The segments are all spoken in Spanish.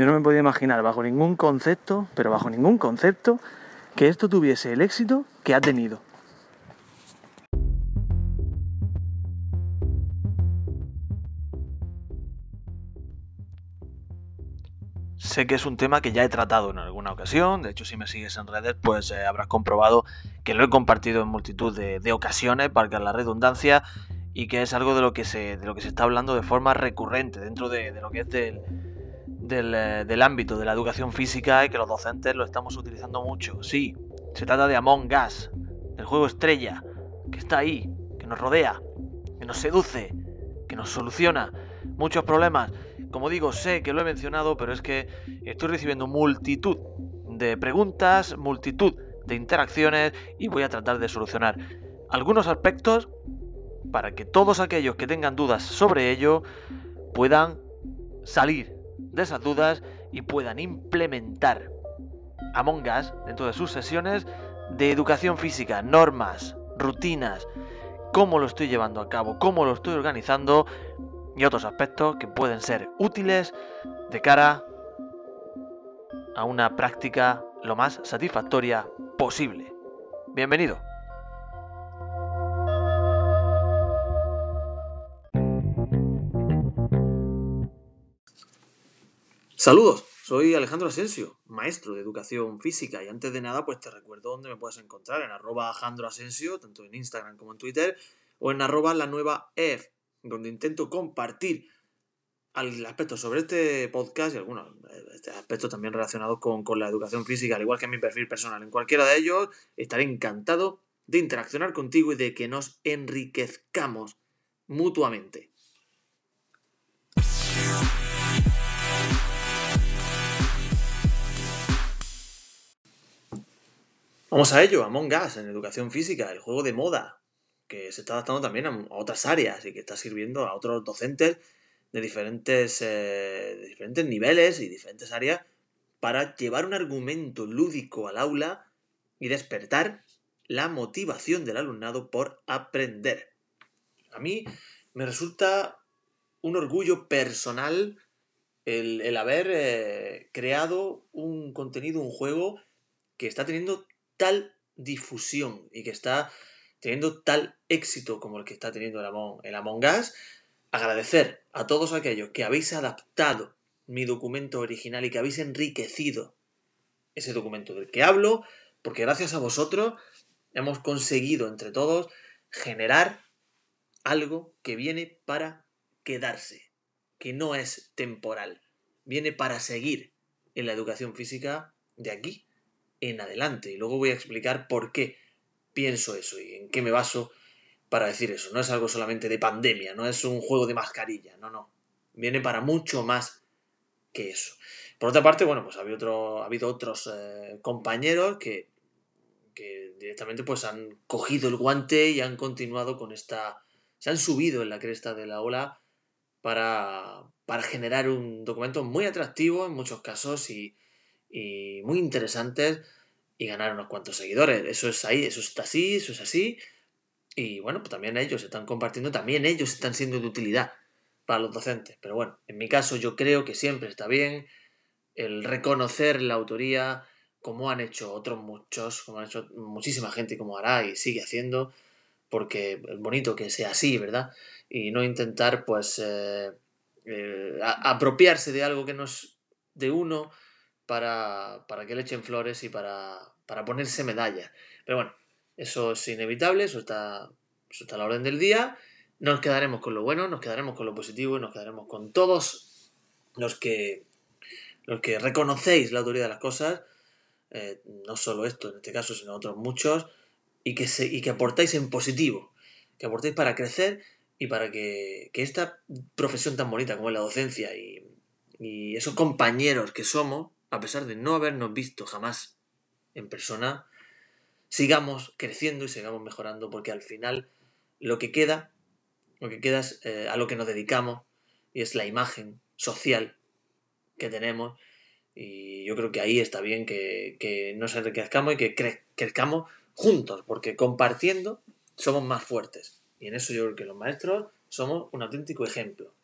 Yo no me podía imaginar bajo ningún concepto, pero bajo ningún concepto, que esto tuviese el éxito que ha tenido. Sé que es un tema que ya he tratado en alguna ocasión, de hecho si me sigues en redes pues eh, habrás comprobado que lo he compartido en multitud de, ocasiones, para la redundancia, y que es algo de lo que se, de lo que se está hablando de forma recurrente dentro de, lo que es del, eh, del, ámbito de la educación física y que los docentes lo estamos utilizando mucho. Sí, se trata de Among Us, del juego estrella, que está ahí, que nos rodea, que nos seduce, que nos soluciona muchos problemas como digo, sé que lo he mencionado, pero es que estoy recibiendo multitud de preguntas, multitud de interacciones y voy a tratar de solucionar algunos aspectos para que todos aquellos que tengan dudas sobre ello puedan salir de esas dudas y puedan implementar Among Us dentro de sus sesiones de educación física, normas, rutinas, cómo lo estoy llevando a cabo, cómo lo estoy organizando y otros aspectos que pueden ser útiles de cara a una práctica lo más satisfactoria posible. Bienvenido. Saludos, soy Alejandro Asensio, maestro de educación física y antes de nada pues te recuerdo dónde me puedes encontrar en arroba Alejandro Asensio, tanto en Instagram como en Twitter o en arroba la nueva EF donde intento compartir aspectos sobre este podcast y algunos este aspectos también relacionados con, con, la educación física, al igual que mi perfil personal. En cualquiera de ellos estaré encantado de interaccionar contigo y de que nos enriquezcamos mutuamente. Vamos a ello, Among Us en educación física, el juego de moda, que se está adaptando también a, otras áreas y que está sirviendo a otros docentes de diferentes, eh, diferentes niveles y diferentes áreas para llevar un argumento lúdico al aula y despertar la motivación del alumnado por aprender. A mí me resulta un orgullo personal el, haber eh, creado un contenido, un juego que está teniendo tal difusión y que está teniendo tal éxito como el que está teniendo el Among, Us, agradecer a todos aquellos que habéis adaptado mi documento original y que habéis enriquecido ese documento del que hablo, porque gracias a vosotros hemos conseguido entre todos generar algo que viene para quedarse, que no es temporal, viene para seguir en la educación física de aquí en adelante. Y luego voy a explicar por qué pienso eso y en qué me baso para decir eso. No es algo solamente de pandemia, no es un juego de mascarilla, no, no. Viene para mucho más que eso. Por otra parte, bueno, pues ha habido, otro, ha habido otros eh, compañeros que, que directamente pues han cogido el guante y han continuado con esta... Se han subido en la cresta de la ola para, para generar un documento muy atractivo en muchos casos y, y muy interesantes y ganar unos cuantos seguidores. Eso es ahí, eso está así, eso es así. Y bueno, pues también ellos están compartiendo, también ellos están siendo de utilidad para los docentes. Pero bueno, en mi caso yo creo que siempre está bien el reconocer la autoría, como han hecho otros muchos, como han hecho muchísima gente, como hará y sigue haciendo, porque es bonito que sea así, ¿verdad? Y no intentar, pues, eh, eh, apropiarse de algo que no es de uno para, para que le echen flores y para, para ponerse medalla. Pero bueno, eso es inevitable, eso está, está a la orden del día. Nos quedaremos con lo bueno, nos quedaremos con lo positivo y nos quedaremos con todos los que, los que reconocéis la autoridad de las cosas, eh, no solo esto en este caso, sino otros muchos, y que, y que aportáis en positivo, que aportéis para crecer y para que, que esta profesión tan bonita como es la docencia y, y esos compañeros que somos, a pesar de no habernos visto jamás en persona, sigamos creciendo y sigamos mejorando, porque al final lo que queda, lo que queda es eh, a lo que nos dedicamos y es la imagen social que tenemos. Y yo creo que ahí está bien que, que nos enriquezcamos y que crezcamos juntos, porque compartiendo somos más fuertes. Y en eso yo creo que los maestros somos un auténtico ejemplo.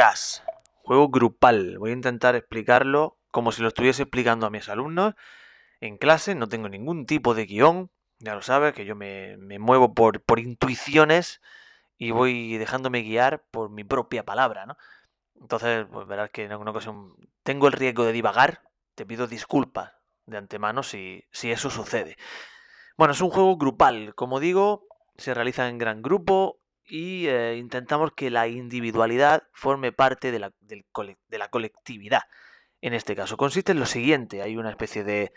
Us. Juego grupal. Voy a intentar explicarlo como si lo estuviese explicando a mis alumnos en clase. No tengo ningún tipo de guion. Ya lo sabes, que yo me, muevo por, por, intuiciones y voy dejándome guiar por mi propia palabra, ¿no? Entonces, pues verás que en alguna ocasión tengo el riesgo de divagar. Te pido disculpas de antemano si, si eso sucede. Bueno, es un juego grupal. Como digo, se realiza en gran grupo y eh, intentamos que la individualidad forme parte de la, de la, colectividad. En este caso, consiste en lo siguiente: hay una especie de,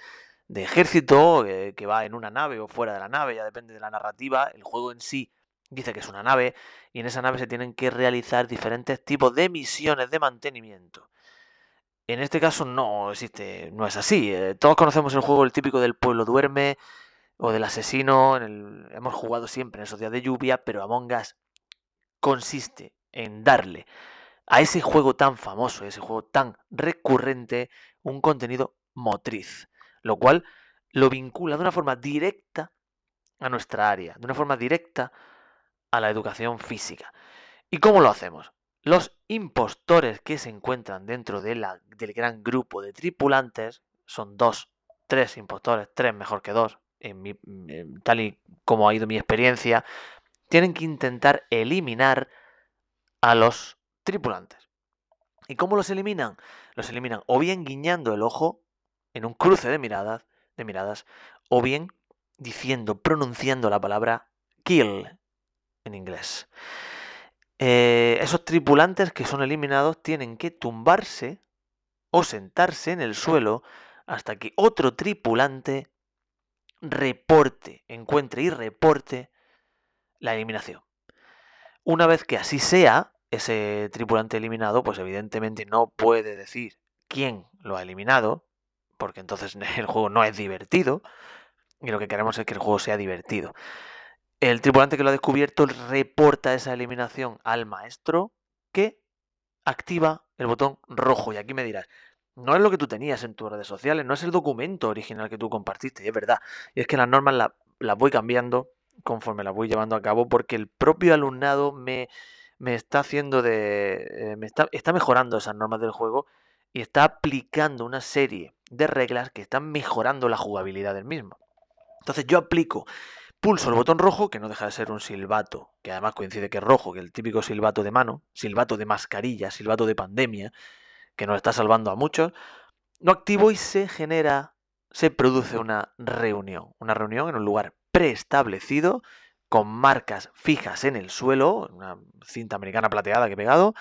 de ejército eh, que va en una nave o fuera de la nave, ya depende de la narrativa. El juego en sí dice que es una nave y en esa nave se tienen que realizar diferentes tipos de misiones de mantenimiento. En este caso no existe, no es así. Eh, todos conocemos el juego el típico del pueblo duerme, o del asesino. hemos jugado siempre en esos días de lluvia, pero Among Us consiste en darle a ese juego tan famoso, ese juego tan recurrente, un contenido motriz, lo cual lo vincula de una forma directa a nuestra área, de una forma directa a la educación física. ¿Y cómo lo hacemos? Los impostores que se encuentran dentro de la, del gran grupo de tripulantes son dos, tres impostores, tres mejor que dos, tal y como ha ido mi experiencia, tienen que intentar eliminar a los tripulantes. ¿Y cómo los eliminan? Los eliminan o bien guiñando el ojo en un cruce de miradas, de miradas o bien diciendo, pronunciando la palabra kill en inglés. Eh, esos tripulantes que son eliminados tienen que tumbarse o sentarse en el suelo hasta que otro tripulante reporte, encuentre y reporte la eliminación. Una vez que así sea, ese tripulante eliminado, pues evidentemente no puede decir quién lo ha eliminado, porque entonces el juego no es divertido, y lo que queremos es que el juego sea divertido. El tripulante que lo ha descubierto reporta esa eliminación al maestro que activa el botón rojo. Y aquí me dirás, no es lo que tú tenías en tus redes sociales, no es el documento original que tú compartiste, y es verdad. Y es que las normas las, voy cambiando conforme las voy llevando a cabo porque el propio alumnado me, me está haciendo de... Eh, me está, está mejorando esas normas del juego y está aplicando una serie de reglas que están mejorando la jugabilidad del mismo. Entonces yo aplico, pulso el botón rojo, que no deja de ser un silbato, que además coincide que es rojo, que el típico silbato de mano, silbato de mascarilla, silbato de pandemia, que nos está salvando a muchos, lo activo y se genera, se produce una reunión. Una reunión en un lugar preestablecido, con marcas fijas en el suelo, una cinta americana plateada que he pegado,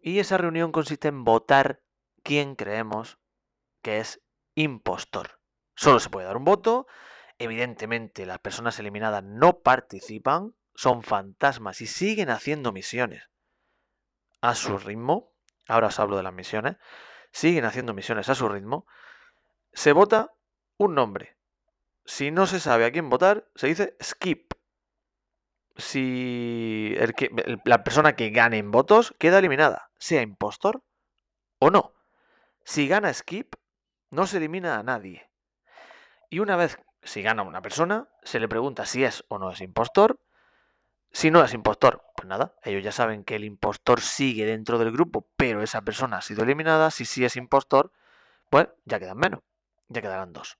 y esa reunión consiste en votar quién creemos que es impostor. Solo se puede dar un voto, evidentemente las personas eliminadas no participan, son fantasmas y siguen haciendo misiones a su ritmo, ahora os hablo de las misiones, siguen haciendo misiones a su ritmo, se vota un nombre. Si no se sabe a quién votar, se dice skip. Si el la persona que gane en votos queda eliminada, sea impostor o no. Si gana skip, no se elimina a nadie. Y una vez si gana una persona, se le pregunta si es o no es impostor si no es impostor, pues nada, ellos ya saben que el impostor sigue dentro del grupo, pero esa persona ha sido eliminada. Si sí es impostor, pues ya quedan menos, ya quedarán dos.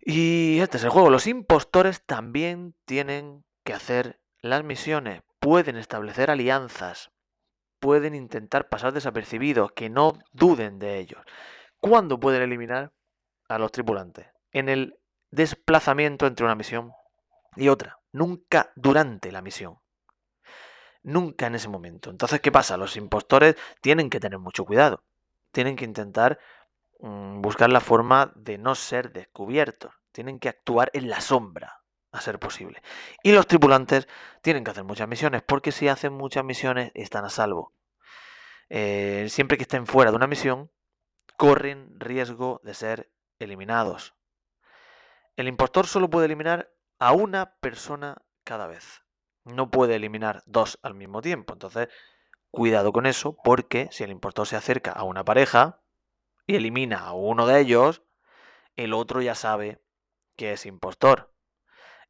Y este es el juego. Los impostores también tienen que hacer las misiones, pueden establecer alianzas, pueden intentar pasar desapercibidos, que no duden de ellos. ¿Cuándo pueden eliminar a los tripulantes? En el desplazamiento entre una misión y otra nunca durante la misión. Nunca en ese momento. Entonces, ¿qué pasa? Los impostores tienen que tener mucho cuidado. Tienen que intentar mm, buscar la forma de no ser descubiertos. Tienen que actuar en la sombra, a ser posible. Y los tripulantes tienen que hacer muchas misiones, porque si hacen muchas misiones están a salvo. Eh, siempre que estén fuera de una misión, corren riesgo de ser eliminados. El impostor solo puede eliminar a una persona cada vez. No puede eliminar dos al mismo tiempo. Entonces, cuidado con eso, porque si el impostor se acerca a una pareja y elimina a uno de ellos, el otro ya sabe que es impostor.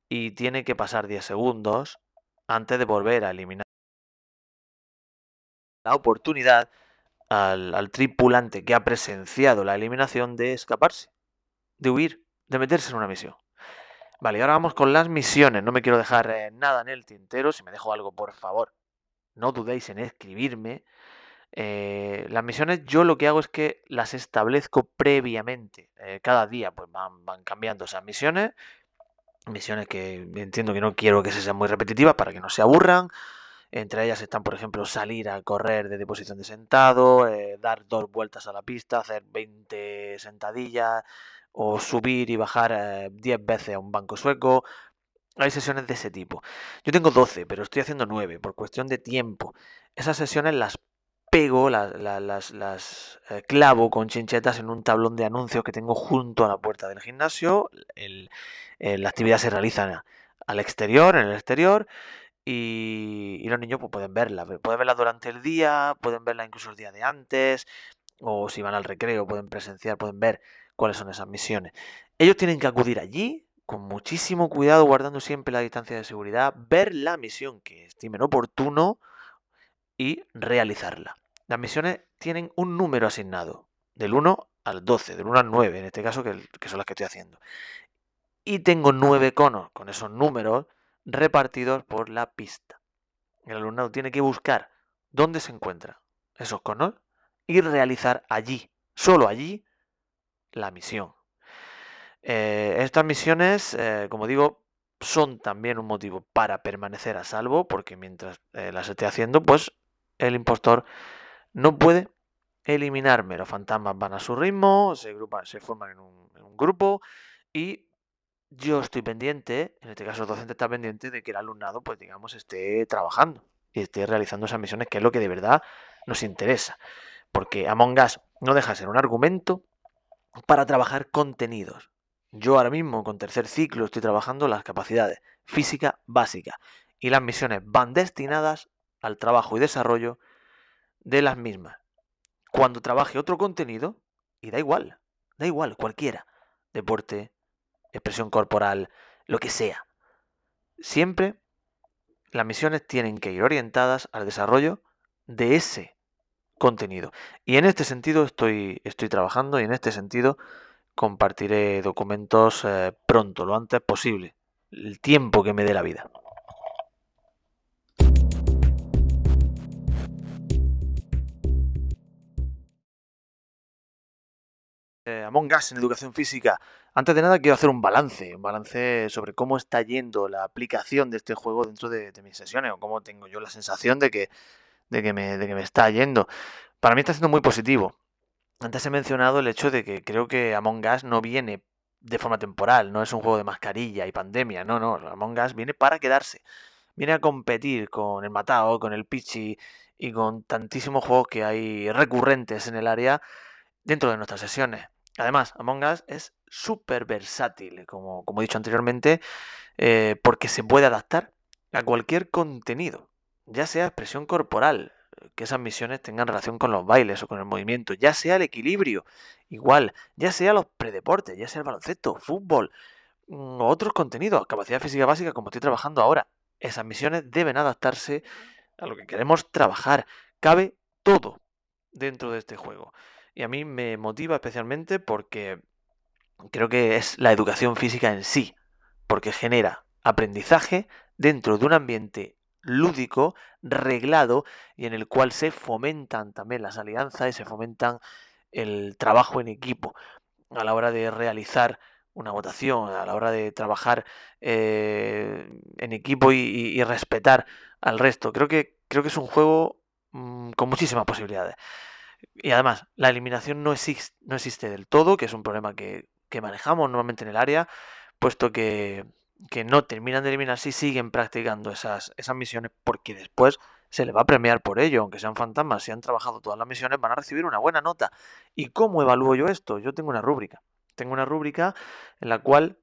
Y tiene que pasar 10 segundos antes de volver a eliminar la oportunidad al, al tripulante que ha presenciado la eliminación de escaparse, de huir, de meterse en una misión. Vale, y ahora vamos con las misiones. No me quiero dejar eh, nada en el tintero. Si me dejo algo, por favor, no dudéis en escribirme. Eh, las misiones yo lo que hago es que las establezco previamente. Eh, cada día pues van, van cambiando esas misiones. Misiones que entiendo que no quiero que se sean muy repetitivas para que no se aburran. Entre ellas están, por ejemplo, salir a correr de posición de sentado, dar dos vueltas a la pista, hacer 20 sentadillas, o subir y bajar 10 veces a un banco sueco. Hay sesiones de ese tipo. Yo tengo 12, pero estoy haciendo 9 por cuestión de tiempo. Esas sesiones las pego, las, las, eh, clavo con chinchetas en un tablón de anuncios que tengo junto a la puerta del gimnasio. El, la actividad se realiza al exterior, en el exterior, y, y los niños pues, pueden verla. Pueden verla durante el día, pueden verla incluso el día de antes, o si van al recreo, pueden presenciar, pueden ver cuáles son esas misiones. Ellos tienen que acudir allí con muchísimo cuidado, guardando siempre la distancia de seguridad, ver la misión que estimen oportuno y realizarla. Las misiones tienen un número asignado, del 1 al 12, del 1 al 9, en este caso, que, son las que estoy haciendo. Y tengo 9 conos con esos números repartidos por la pista. El alumnado tiene que buscar dónde se encuentran esos conos y realizar allí, solo allí, la misión. Eh, estas misiones, eh, como digo, son también un motivo para permanecer a salvo, porque mientras eh, las esté haciendo, pues el impostor no puede eliminarme. Los fantasmas van a su ritmo, se, se forman en un, en un, grupo y yo estoy pendiente, en este caso el docente está pendiente de que el alumnado, pues digamos, esté trabajando y esté realizando esas misiones, que es lo que de verdad nos interesa. Porque Among Us no deja de ser un argumento para trabajar contenidos. Yo ahora mismo con tercer ciclo estoy trabajando las capacidades física básica y las misiones van destinadas al trabajo y desarrollo de las mismas. Cuando trabaje otro contenido, y da igual, da igual, cualquiera, deporte, expresión corporal, lo que sea, siempre las misiones tienen que ir orientadas al desarrollo de ese contenido. Y en este sentido estoy, estoy trabajando y en este sentido compartiré documentos eh, pronto, lo antes posible, el tiempo que me dé la vida. Eh, Among Us en educación física. Antes de nada quiero hacer un balance, un balance sobre cómo está yendo la aplicación de este juego dentro de mis sesiones o cómo tengo yo la sensación de que de que me, de que me está yendo. Para mí está siendo muy positivo. Antes he mencionado el hecho de que creo que Among Us no viene de forma temporal, no es un juego de mascarilla y pandemia, no, no, Among Us viene para quedarse. Viene a competir con el Matao, con el Pichi y con tantísimos juegos que hay recurrentes en el área dentro de nuestras sesiones. Además, Among Us es súper versátil, como, como he dicho anteriormente, eh, porque se puede adaptar a cualquier contenido ya sea expresión corporal, que esas misiones tengan relación con los bailes o con el movimiento, ya sea el equilibrio, igual, ya sea los predeportes, ya sea el baloncesto, fútbol, mm, otros contenidos, capacidad física básica como estoy trabajando ahora. Esas misiones deben adaptarse a lo que queremos trabajar. Cabe todo dentro de este juego. Y a mí me motiva especialmente porque creo que es la educación física en sí, porque genera aprendizaje dentro de un ambiente lúdico, reglado y en el cual se fomentan también las alianzas y se fomentan el trabajo en equipo a la hora de realizar una votación, a la hora de trabajar eh, en equipo y, respetar al resto. Creo que, creo que es un juego mm, con muchísimas posibilidades. Y además, la eliminación no existe, no existe del todo, que es un problema que, que manejamos normalmente en el área, puesto que que no terminan de eliminarse y siguen practicando esas, esas misiones porque después se les va a premiar por ello, aunque sean fantasmas, si han trabajado todas las misiones van a recibir una buena nota. ¿Y cómo evalúo yo esto? Yo tengo una rúbrica. Tengo una rúbrica en la cual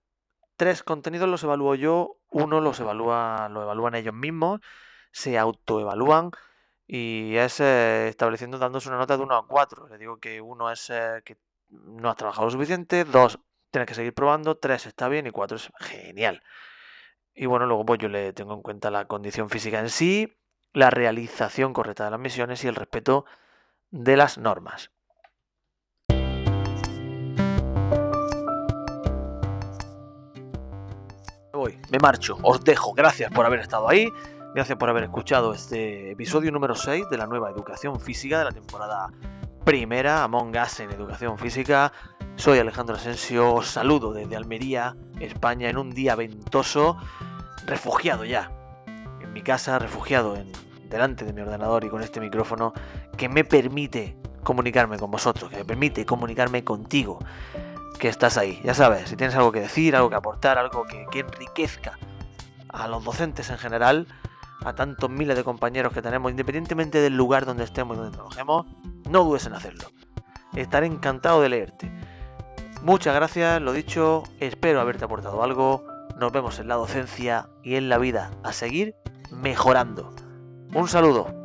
tres contenidos los evalúo yo, uno los evalúa, lo evalúan ellos mismos, se autoevalúan y es eh, estableciendo dándose una nota de 1 a 4. Le digo que uno es eh, que no has trabajado lo suficiente, dos tienes que seguir probando, 3 está bien y 4 es genial. Y bueno, luego pues yo le tengo en cuenta la condición física en sí, la realización correcta de las misiones y el respeto de las normas. Me voy, me marcho, os dejo. Gracias por haber estado ahí. Gracias por haber escuchado este episodio número 6 de la nueva educación física de la temporada primera, Among Us en educación física. Soy Alejandro Asensio, os saludo desde Almería, España, en un día ventoso, refugiado ya, en mi casa, refugiado en, delante de mi ordenador y con este micrófono que me permite comunicarme con vosotros, que me permite comunicarme contigo, que estás ahí. Ya sabes, si tienes algo que decir, algo que aportar, algo que, que enriquezca a los docentes en general, a tantos miles de compañeros que tenemos, independientemente del lugar donde estemos y donde trabajemos, no dudes en hacerlo. Estaré encantado de leerte. Muchas gracias, lo dicho, espero haberte aportado algo. Nos vemos en la docencia y en la vida a seguir mejorando. Un saludo.